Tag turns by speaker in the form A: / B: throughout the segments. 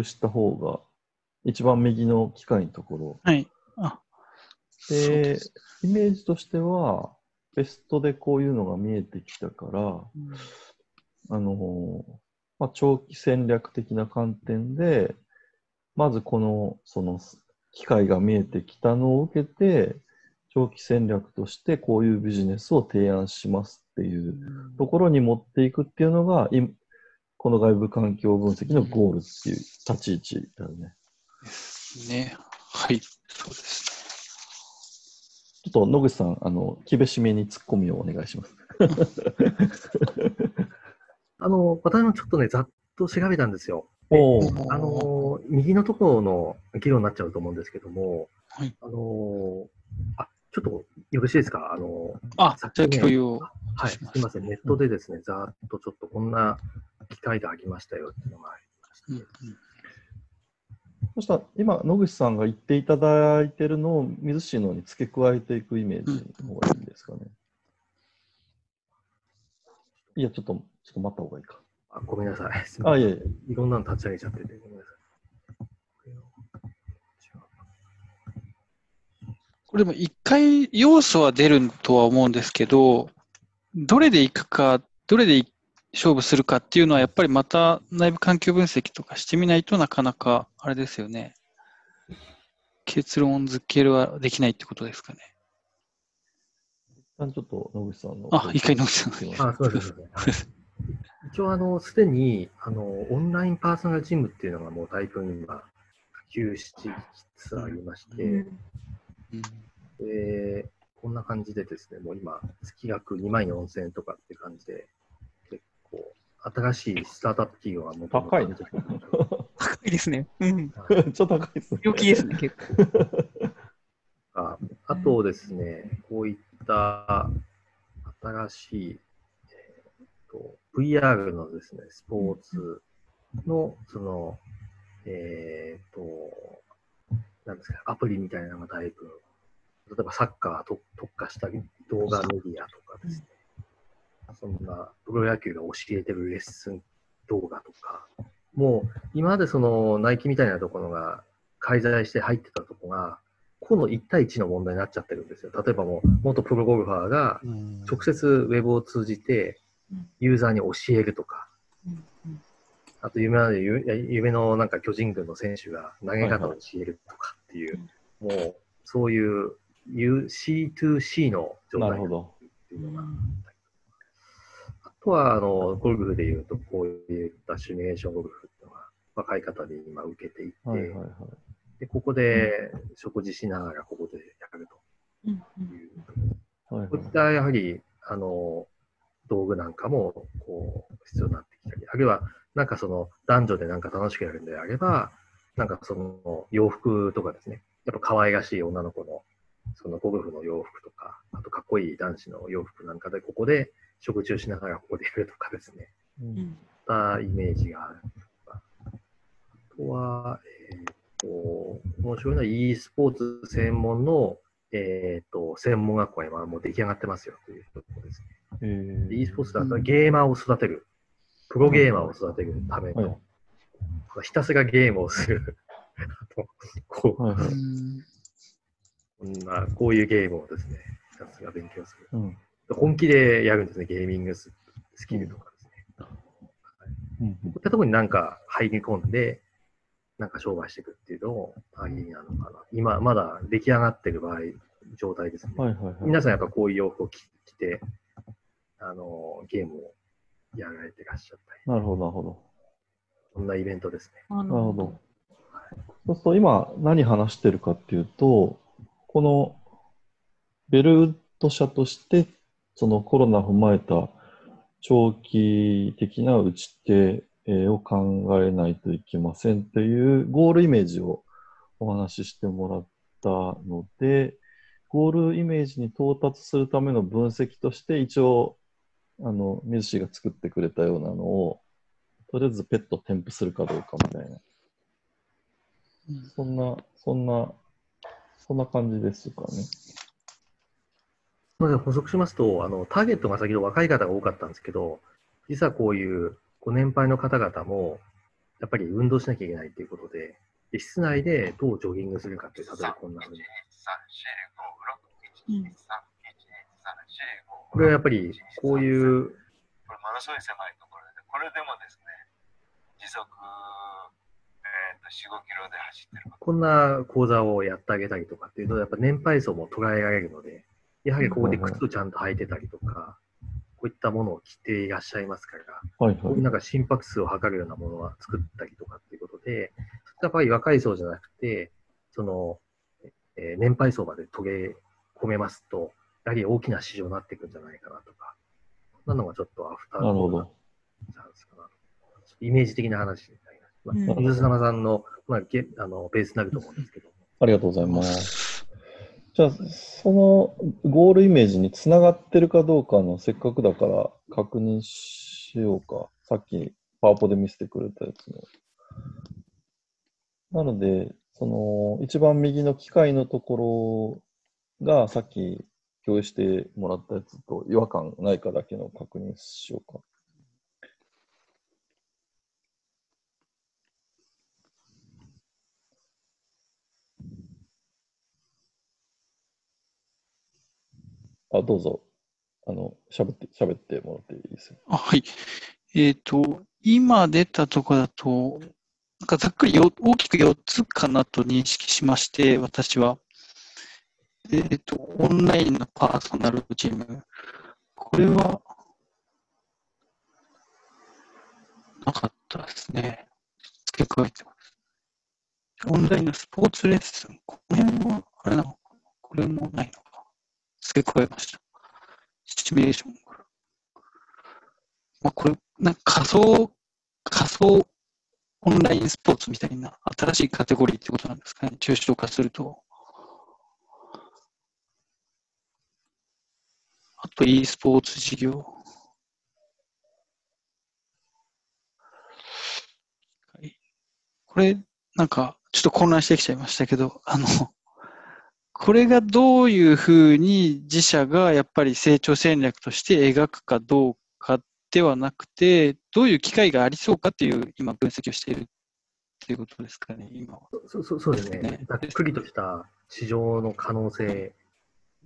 A: 有した方が、一番右の機械のところ。
B: はい。あ、
A: でイメージとしては、ベストでこういうのが見えてきたから、
B: うん
A: あのまあ、長期戦略的な観点で、まずこの、その、機会が見えてきたのを受けて、長期戦略としてこういうビジネスを提案しますっていうところに持っていくっていうのが、いこの外部環境分析のゴールっていう立ち位置だよね。
B: ですね。はい。そうです
A: ちょっと野口さん、あの、厳しめにツッコミをお願いします。
C: あの、私もちょっとね、ざっと調べたんですよ。あの、右のところの議論になっちゃうと思うんですけども、
B: はい
C: あの、あ、ちょっとよろしいですか？あの、
B: あ、じゃあ
C: さっきね
B: 共有を。
C: はい、すみません、ネットでですね、ざっとちょっとこんな機械でありましたよっていうのがありまして、
B: うんうん
A: そしたら、今、野口さんが言っていただいてるのを水市のに付け加えていくイメージの方がいいんですかね。いや、ちょっと、ちょっと待った方がいいか。
C: あごめんなさい。
A: あ、いえいえ。
C: いろんなの立ち上げちゃってて、ごめんなさい。
B: これでも一回要素は出るとは思うんですけど、どれでいくか、どれでい勝負するかっていうのはやっぱりまた内部環境分析とかしてみないとなかなかあれですよね。結論付けるはできないってことですかね。
A: 一旦ちょっと野口さんの。
B: あ一回野口さん
A: すいません
C: あ、そうですね。はい一応、あの、すでに、あの、オンラインパーソナルジムっていうのがもうだいぶ今、普及しつつありまして、
B: うん
C: で、こんな感じでですね、もう今、月額2万4000円とかって感じで、結構、新しいスタートアップ企業がも
A: 高いね
B: 高いですね。うん。
C: はい
A: ちょっと高いですね。
B: 病気ですね、結構。
C: ああとですね、こういった新しい、えーと VR のですね、スポーツの、その、えっ、と、なんですか、アプリみたいなのがだいぶ、例えばサッカーと特化した動画メディアとかですね、そんなプロ野球が教えてるレッスン動画とか、もう今までそのナイキみたいなところが介在して入ってたとこが、個の1対1の問題になっちゃってるんですよ。例えばもう元プロゴルファーが直接ウェブを通じてユーザーに教えるとか、あと夢なで夢夢のなんか巨人軍の選手が投げ方を教えるとかっていう、もうそういう U- C2C の状態にな
A: なるほど。
C: っていうのがあとは、あの、ゴルフで言うと、こういったシミュレーションゴルフっていうのが、若い方で今受けていて、
A: はいはいはい。
C: で、ここで食事しながらここでやるという、
A: はい。
C: こういったやはり、あの、道具なんかも、こう、必要になってきたり、あるいは、なんかその、男女でなんか楽しくやるんであれば、なんかその、洋服とかですね、やっぱ可愛らしい女の子の、そのゴルフの洋服とか、あとかっこいい男子の洋服なんかで、ここで食事をしながらここでやるとかですね、
A: うん。
B: うん
C: ったイメージがあるとか。あとは、えっ、と、面白いのは e スポーツ専門の、えっ、と、専門学校は今もう出来上がってますよというところですね。
A: えー。
C: e スポーツだったらゲーマーを育てる、プロゲーマーを育てるための、
A: はい。
C: ひたすらゲームをする。こう
A: はい
C: こんな、こういうゲームをですね、ひたすら勉強する。
A: うん
C: 本気でやるんですね、ゲーミングススキルとかですね。
A: うん
C: こういったところになんか入り込んで、なんか商売していくっていうのもありなのかな。今、まだ出来上がってる場合、状態ですね。
A: はいはいはい。
C: 皆さんやっぱこういう洋服を着着て、あの、ゲームをやられてらっしゃったり、
A: なるほど、なるほど。
C: そんなイベントですね。
B: なる
A: なるほど。そうすると今何話してるかっていうと、このベルウッド社としてそのコロナを踏まえた長期的な打ち手えーを考えないといけませんというゴールイメージをお話ししてもらったので、ゴールイメージに到達するための分析として一応あの水氏が作ってくれたようなのをとりあえずペット添付するかどうかみたいな
B: うん
A: そんな、そんな、そんな感じですかね。
C: まず補足しますと、あの、ターゲットが先ほど若い方が多かったんですけど、実はこういうご年配の方々も、やっぱり運動しなきゃいけないということで、で室内でどうジョギングするかっていう、例えばこんなふうに。
D: うん
C: これはやっぱりこういう、
E: これものすごい狭いところで、これでもですね、時速、えー、と4、5キロで走ってる。
C: こんな講座をやってあげたりとかっていうと、やっぱ年配層も捉えられるので、やはりここで靴をちゃんと履いてたりとか、こういったものを着ていらっしゃいますから、
A: はいはい。
C: こういうなんか心拍数を測るようなものは作ったりとかっていうことで、やっぱり若い層じゃなくて、その、えー年配層まで遂げ込めますと、やはり大きな市場になっていくんじゃないかなとか、そんなのがちょっとアフター
A: なるほど。
C: チャンスかなと。イメージ的な話になります。まあ
D: うん
C: 水様さんの,、まあ、ゲあのベースになると思うんですけども。
A: ありがとうございます。じゃあ、そのゴールイメージにつながってるかどうかの、せっかくだから確認しようか。さっきパワポで見せてくれたやつの。なので、その一番右の機械のところがさっき共有してもらったやつと違和感ないかだけの確認しようか。あ、どうぞ。あの、喋って、喋ってもらっていいですよ。
B: あはい。えっ、と、今出たところだと、なんかざっくりよ大きく4つかなと認識しまして、私は。えっ、と、オンラインのパーソナルジム。これは、なかったですね。付け加えてます。オンラインのスポーツレッスン。この辺は、あれなのかこれもないの。付け加えました。シミュレーション。まあ、これ、なんか仮想、仮想オンラインスポーツみたいな新しいカテゴリーってことなんですかね。抽象化すると。あと e スポーツ事業。これ、なんか、ちょっと混乱してきちゃいましたけど、あの、これがどういうふうに自社がやっぱり成長戦略として描くかどうかではなくて、どういう機会がありそうかっていう今分析をしているっていうことですかね、今は。
C: そそそうですね
B: ね。
C: ざっくりとした市場の可能性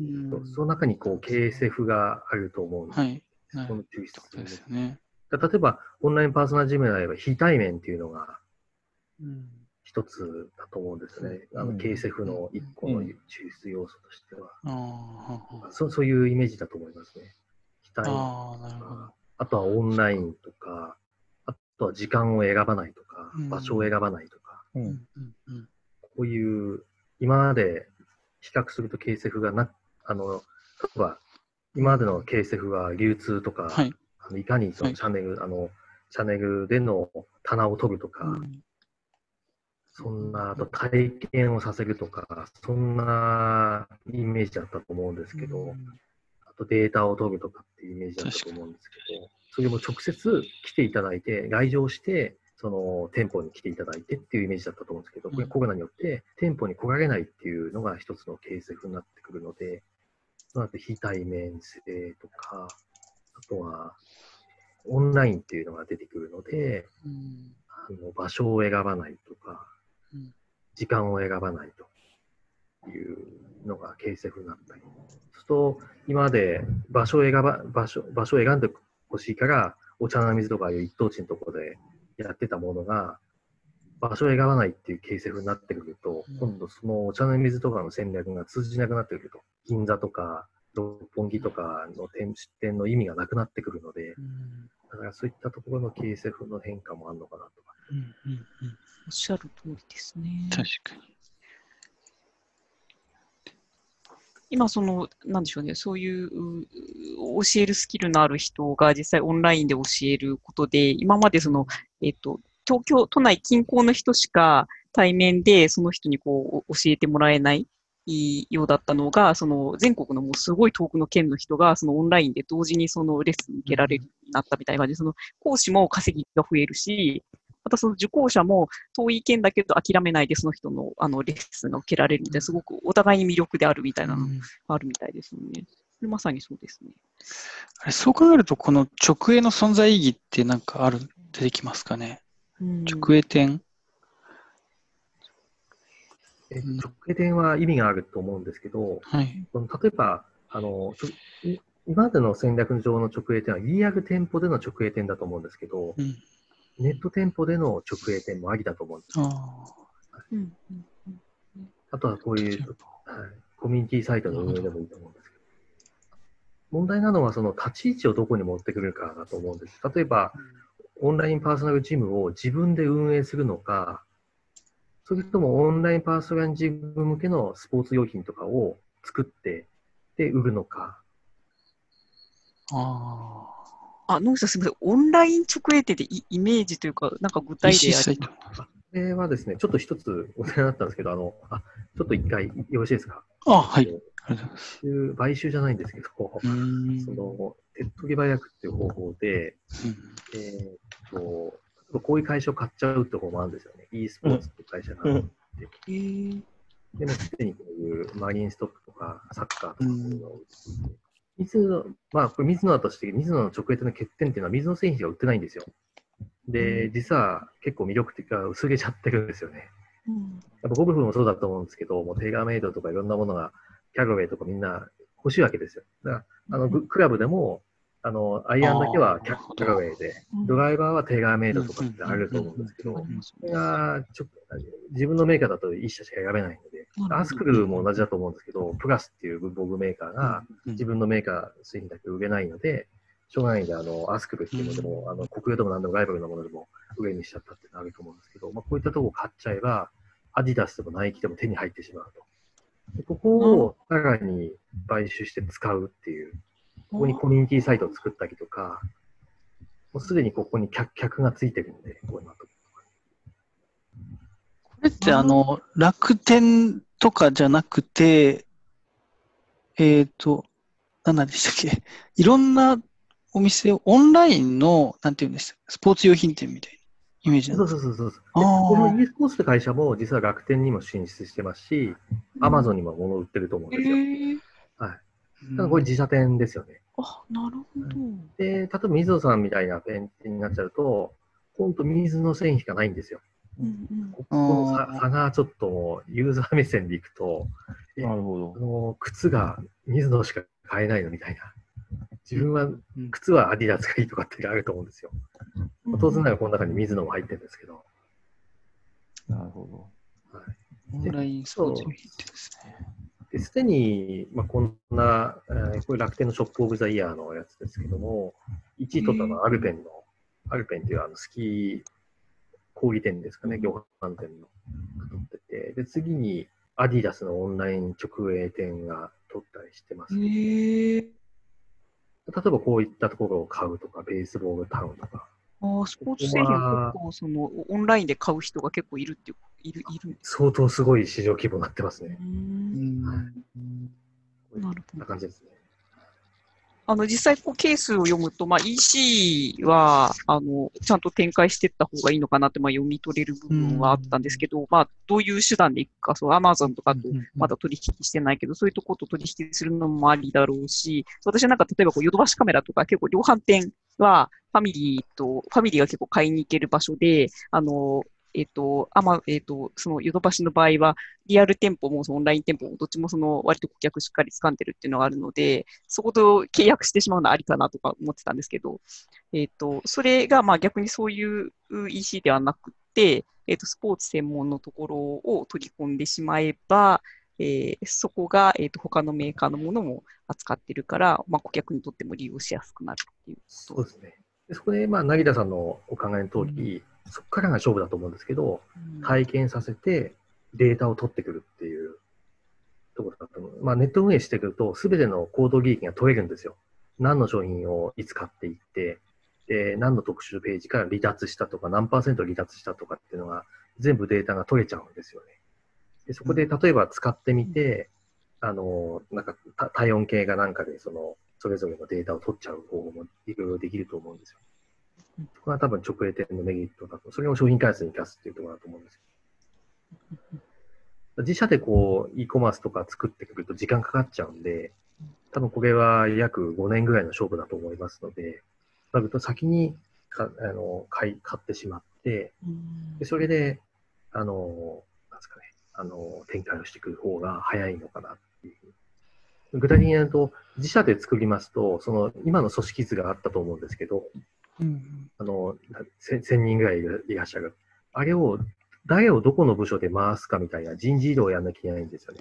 B: うん
C: と、その中にこう KSF があると思うんです。
B: はい。はい。
C: その抽出
B: ことですよね。
C: 例えば、オンラインパーソナルジムであれば、非対面っていうのが
B: うん
C: 一つだと思うんですね。あの
A: うん
C: KSF の一個の
A: うん
C: 抽出要素としては。
B: あ
C: そそういうイメージだと思いますね。非対
B: あ、
C: 面
B: ああ、なるほど。
C: あとはオンラインとか、あとは時間を選ばないとか
B: うん、
C: 場所を選ばないとか、
A: う。
B: うんんうんうん
C: こういう、今まで比較すると KSF がな、あの、例えば、今までの KSF は流通とか、
B: はい。
C: あのいかにそ
B: はい
C: のチャンネル、あの、チャンネルでの棚を取るとか、
B: うん
C: そんな、あと体験をさせるとか、そんなイメージだったと思うんですけど、あとデータを取るとかっていうイメージだったと思うんですけど、それも直接来ていただいて、来場して、その店舗に来ていただいてっていうイメージだったと思うんですけど、これ
B: うん
C: コロナによって店舗に来られないっていうのが一つのケースになってくるので、その後非対面性とか、あとはオンラインっていうのが出てくるので、
B: うん。
C: あの場所を選ばないとか
B: うん、
C: 時間を選ばないというのが KSF になったり。そうすると、今まで場所を選ば、場所、場所を選んでほしいから、お茶の水とかいう一等地のところでやってたものが、場所を選ばないっていう KSF になってくると、
B: うん
C: 今度そのお茶の水とかの戦略が通じなくなってくると。銀座とか六本木とかの店出店の意味がなくなってくるので、
B: うん
C: だからそういったところの KSF の変化もあるのかなとか。
B: うんうんうん
D: おっしゃる通りですね。
B: 確かに。
D: 今、その、なんでしょうね、そういうう教えるスキルのある人が実際オンラインで教えることで、今までその、えっと、東京都内近郊の人しか対面でその人にこう教えてもらえないようだったのが、その全国のもうすごい遠くの県の人がそのオンラインで同時にそのレッスン受けられるようになったみたいな感じで、その講師も稼ぎが増えるし、またその受講者も遠い県だけど諦めないでその人のあのレッスンが受けられるみたいな、すごくお互いに魅力であるみたいなのがあるみたいですよね。それまさにそうですね。
B: あれそう考えると、この直営の存在意義ってなんかある、出てきますかね。
D: うん
B: 直営店。
C: え
B: うん
C: 直営店は意味があると思うんですけど、
B: はい。
C: 例えば、あの、ちょい今までの戦略上の直営店はリアル店舗での直営店だと思うんですけど、
B: うん。
C: ネット店舗での直営店もありだと思うんです。
B: あ
D: うんうん
C: あとはこういう、はい、コミュニティサイトの運営でもいいと思うんですけど。問題なのはその立ち位置をどこに持ってくるかだと思うんです。例えば、オンラインパーソナルジムを自分で運営するのか、それともオンラインパーソナルジム向けのスポーツ用品とかを作って、で、売るのか。
B: あ。あ
D: あ、野口さんすみません。オンライン直営店でイイメージというか、なんか具
B: あ。
D: 体例あ。
C: これはですね、ちょっと一つお願いだったんですけど、あの、あ、ちょっと一回よろしいですか？
B: あはい。ありがとうございます。
C: 買収買収じゃないんですけど。その、手っ取り早くっていう方法で、
B: うん
C: えーっと、こういう会社を買っちゃうって方法もあるんですよね。e スポーツっていう会社があって、
D: えー
C: でもすでにこういうマリンストックとかサッカーとかそういうのを売っていて、水野、まあこれ水野だとして、水野の直営店の欠点っていうのは水野製品が売ってないんですよ。で、実は結構魅力的が薄れちゃってるんですよね。
D: うん
C: やっぱゴルフもそうだと思うんですけど、もうテガーメイドとかいろんなものが、キャロウェイとかみんな欲しいわけですよ。だから、あの、グクラブでも、あの、アイアンだけはキャ
B: あーなるほど。
C: キャロウェイで、ドライバーはテガーメイドとかってあると思うんですけど、がちょ自分のメーカーだと1社しか選べないのでアスクルも同じだと思うんですけど、プラスっていう文房具メーカーが自分のメーカー製品だけ売れないので、しょうがないんで、あの、アスクルっていうのでも、あの、国用でも何でもライバルのものでも上にしちゃったっていうのがあると思うんですけど、まあ、こういったところを買っちゃえば、アディダスでもナイキでも手に入ってしまうと。でここをさらに買収して使うっていう、ここにコミュニティサイトを作ったりとか、もうすでにここに客客がついてるんで、こういうのと。
B: これってあの、楽天とかじゃなくて、えっ、と、何なんでしたっけ？いろんなお店を、オンラインの、なんていうんですか、スポーツ用品店みたいなイメージなん
C: そう
B: です
C: そうそうそう。で
B: あー。
C: この e スポーツって会社も実は楽天にも進出してますし、アマゾンにも物を売ってると思うん
D: え
C: ですよ。
D: ー。
C: ただこれ自社店ですよね。
D: あ、なるほど。
C: で、例えば水野さんみたいなペンになっちゃうと、本当水野製品しかないんですよ。
D: うんうん
C: ここの差がちょっとユーザー目線でいくと、
A: なるほど。
C: あの靴が水野しか買えないのみたいな。自分は
B: うん
C: 靴はアディダスがいいとかってあると思うんですよ。まあ当然ながらこの中に水野も入ってるんですけど。
A: なるほ
B: オンラインスポーツ用品店ですね。
C: で、すでに、まあ、こんな、えーこれ楽天のショップオブザイヤーのやつですけども、1位取ったのはアルペンの、アルペンっていうあのスキー小売店ですかね、量販店の、取ってて、で、次にアディダスのオンライン直営店が取ったりしてます。
D: え
C: 例
D: ー、
C: えばこういったところを買うとか、ベースボールタウンとか、
D: あースポーツ製品結構そのオンラインで買う人が結構いるっていういるいる
C: 相当すごい市場規模になってますね。
D: う
B: うん。ん
C: はい。
D: なるほど。
C: 感じですね。
D: あの実際こうケースを読むと、まあ、EC はあのちゃんと展開していった方がいいのかなってまあ読み取れる部分はあったんですけど、まあ、どういう手段でいくか、そう Amazon とかとまだ取引してないけど、そういうところと取引するのもありだろうし、私はなんか例えばこうヨドバシカメラとか結構量販店はファミリーと、ファミリーが結構買いに行ける場所で、あの、えっ、と、あま、えっ、と、そのヨドバシの場合は、リアル店舗もオンライン店舗もどっちもその割と顧客しっかり掴んでるっていうのがあるので、そこと契約してしまうのはありかなとか思ってたんですけど、えっ、と、それがまあ逆にそういう EC ではなくて、えっ、と、スポーツ専門のところを取り込んでしまえば、えーそこが、えー、と他のメーカーのものも扱ってるから、まあ、顧客にとっても利用しやすくなるっていう
C: そうですね。でそこで、まあ、成田さんのお考えの通り、そこからが勝負だと思うんですけど、体験させてデータを取ってくるっていうところだと思う。まあ、ネット運営してくると、すべての行動利益が取れるんですよ。何の商品をいつ買っていって、で、何の特集ページから離脱したとか、何パーセント離脱したとかっていうのが、全部データが取れちゃうんですよね。でそこで、例えば使ってみて、あの、なんか、た体温計がなんかで、その、それぞれのデータを取っちゃう方法もいろいろできると思うんですよ。そこが多分直営店のメリットだと、それを商品開発に生かすっていうところだと思うんですよ。自社でこう、e コマースとか作ってくると時間かかっちゃうんで、多分これは約5年ぐらいの勝負だと思いますので、なると先にかあの買い買ってしまって、
D: うん
C: でそれで、あの、あの、展開をしていく方が早いのかなっていう。具体的に言うと、自社で作りますと、その、今の組織図があったと思うんですけど、
B: うん
C: あの、せ1000人ぐらいいらいらっしゃる。あれを、誰をどこの部署で回すかみたいな人事異動をやんなきゃいけないんですよね。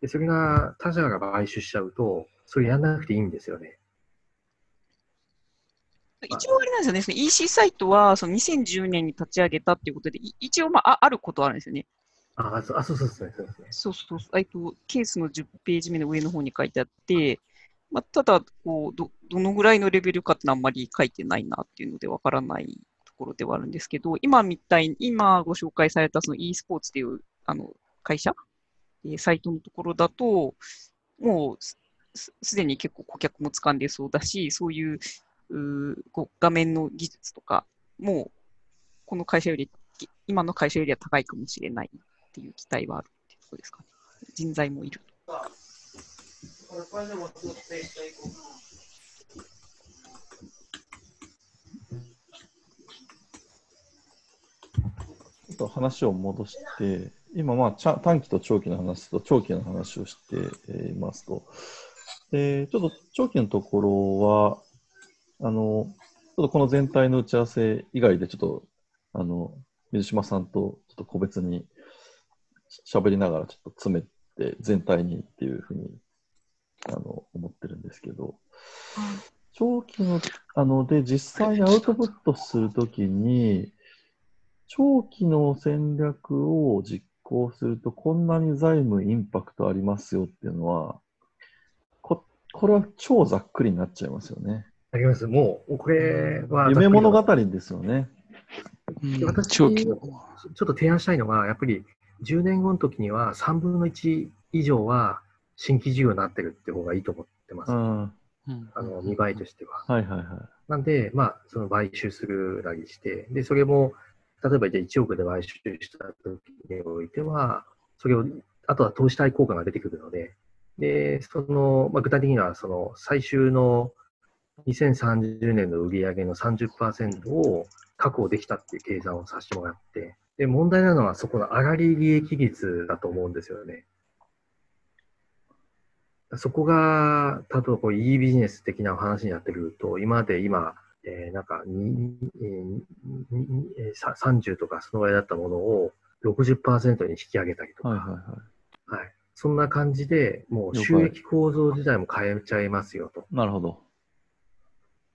C: で、それが他社が買収しちゃうと、それやんなくていいんですよね。
D: 一応あれなんですよね、その EC サイトはその2010年に立ち上げたっていうことで、い一応、まあ、ああることはあるんですよね。
C: あ、あそうそうそう。そう。
D: そうそうそう、えっと、ケースの10ページ目の上の方に書いてあって、まあ、ただこうど、どのぐらいのレベルかってあんまり書いてないなっていうのでわからないところではあるんですけど、今みたいに、今ご紹介されたその e スポーツっていうあの会社、えーサイトのところだと、もうすすでに結構顧客も掴んでそうだし、そういううこう画面の技術とかも、この会社より、今の会社よりは高いかもしれないっていう期待はあるっていうとこですかね。人材もいる。
A: ちょっと話を戻して、今、まあ、ちゃ短期と長期の話と長期の話をしてえいますと、でちょっと長期のところは、あの、ちょっとこの全体の打ち合わせ以外で、ちょっと、あの、水島さんとちょっと個別に喋りながら、ちょっと詰めて、全体にっていうふうに、あの、思ってるんですけど、長期の、あの、で、実際にアウトプットするときに、長期の戦略を実行すると、こんなに財務インパクトありますよっていうのは、ここれは超ざっくりになっちゃいますよね。
C: あります。もう、これは。
A: 夢物語ですよね。
B: うん
C: 私
B: 長期の。
C: ちょっと提案したいのが、やっぱり10年後の時には3分の1以上は新規事業になってるって方がいいと思ってます。あの見栄えとしては。
A: はいはいはい。
C: なんで、まあ、その買収するなりして、で、それも、例えばじゃあ1億で買収した時においては、それを、あとは投資対効果が出てくるので、で、その、まあ、具体的には、その、最終の2030年の売上の30%を確保できたっていう計算をさせてもらって、で、問題なのはそこの上がり利益率だと思うんですよね。そこが、例えばこう e ビジネス的な話になってくると、今まで今、えーなんかにえーににえーさ30とかそのぐらいだったものを60%に引き上げたりとか、
A: はいはいはい。
C: はいそんな感じで、もう収益構造自体も変えちゃいますよと。
A: なるほど。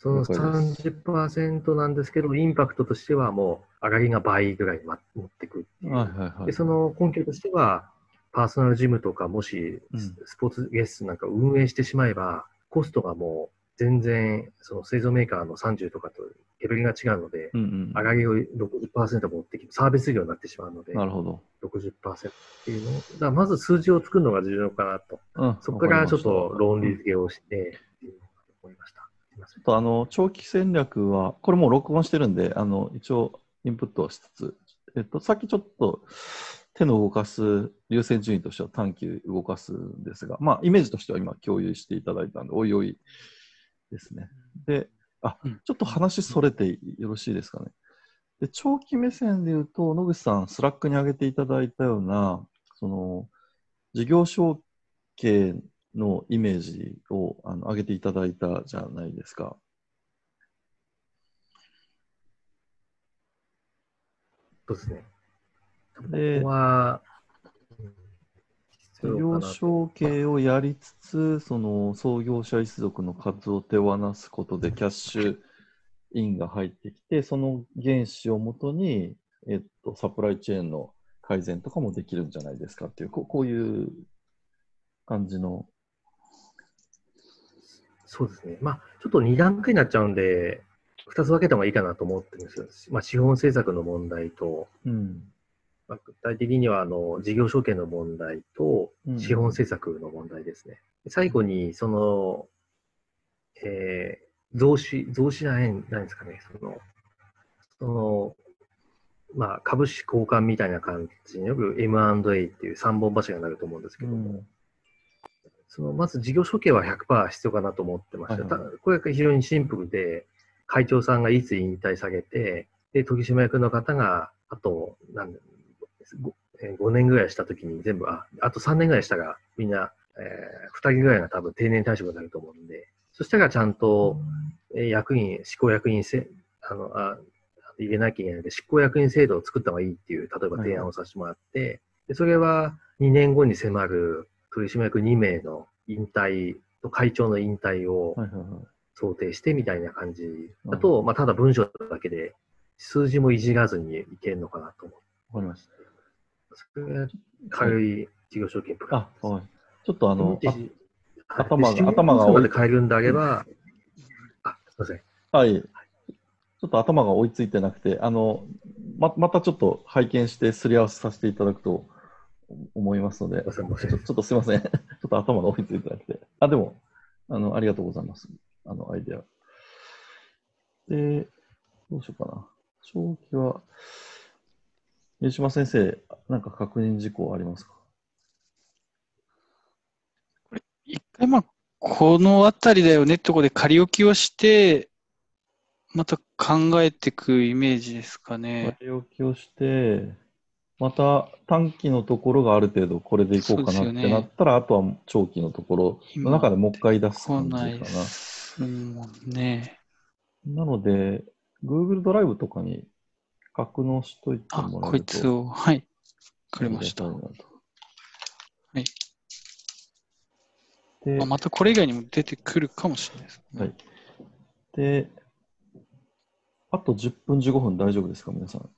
C: その
A: 了解です
C: 30%なんですけど、インパクトとしてはもう上がりが倍ぐらい持ってくっていう。
A: はいはいはい。
C: で、その根拠としては、パーソナルジムとか、もし
A: うん
C: ススポーツゲストなんか運営してしまえば、コストがもう全然、その製造メーカーの30とかとレベルが違うので、
A: うんうん。
C: 上がりを60%持ってきて、サービス業になってしまうので、
A: なるほど。
C: 60%っていうのを、だまず数字を作るのが重要かなと。
A: うん。
C: そこからちょっと論理付けをして、っていうのを思いました。
A: ちょっとあの長期戦略は、これもう録音してるんで、あの一応インプットはしつつ、えっと、さっきちょっと手の動かす優先順位としては短期動かすんですが、まあ、イメージとしては今共有していただいたんで、おいおいですね。で、あ
B: うん、
A: ちょっと話それてよろしいですかね。で長期目線で言うと、野口さん、 Slack に上げていただいたような、その事業承継のイメージをあの上げていただいたじゃないですか。
C: そうですね。
A: で
C: ここは、
A: 業承継をやりつつ、その創業者一族の数を手放すことでキャッシュインが入ってきて、その原資をもとに、えっと、サプライチェーンの改善とかもできるんじゃないですかっていう、こうこういう感じの。
C: そうですね。まあ、ちょっと2段階になっちゃうんで、2つ分けた方がいいかなと思ってるんですよ。まあ、資本政策の問題と、
A: うん。
C: まあ、具体的にはあの事業承継の問題と
A: うん
C: 資本政策の問題ですね。最後に、その、えー増資、増資じゃないないですかね。その、その、まあ、株式交換みたいな感じによく M&A っていう3本柱になると思うんですけども、そのまず事業承継は100%必要かなと思ってました。
A: はいはい。
C: たこれが非常にシンプルで、会長さんがいつ引退されて、で、取締役の方が、あと、なん 5, 5年ぐらいしたときに全部、あ、あと3年ぐらいしたら、みんな、えー、2人ぐらいが多分定年退職になると思うんで、そしたらちゃんと、えー役員、執行役員せ、あの、あ、入れなきゃいけないので、執行役員制度を作った方がいいっていう、例えば提案をさせてもらって、でそれは2年後に迫る取締役2名の引退と会長の引退を。想定してみたいな感じだと、まあ、ただ文章だけで数字もいじらずにいけるのかなと思う。
A: わかりまし
C: それが軽い事業承継プ
A: た。
C: ラン
A: あ、はい。ちょっとあの。あ頭が
C: はい
A: 頭が
C: 7まで変えるんであれば、あ、すいません。
A: はい。ちょっと頭が追いついてなくて、あの、ままたちょっと拝見してすり合わせさせていただくと思いますので、
C: すいません
A: ちょちょっとすいません。ちょっと頭が追いついてなくて。あ、でも、あの、ありがとうございます。あの、アイデア。で、どうしようかな。長期は、湯島先生、なんか確認事項ありますか？
B: 一回、まあ、このあたりだよねってところで仮置きをして、また考えていくイメージですかね。
A: 割り置きをして、また短期のところがある程度これでいこうかなってなったら、あとは長期のところの中でもう一回出す
B: 来
A: 感じか
B: ない
A: な。
B: ね。
A: なので、Google ドライブとかに格納しといて
B: あ、
A: もらえると。
B: こいつを、はい。わかりました。はい。
A: で、
B: まあまたこれ以外にも出てくるかもしれないです。
A: はい。で、あと10分、15分大丈夫ですか、皆さん？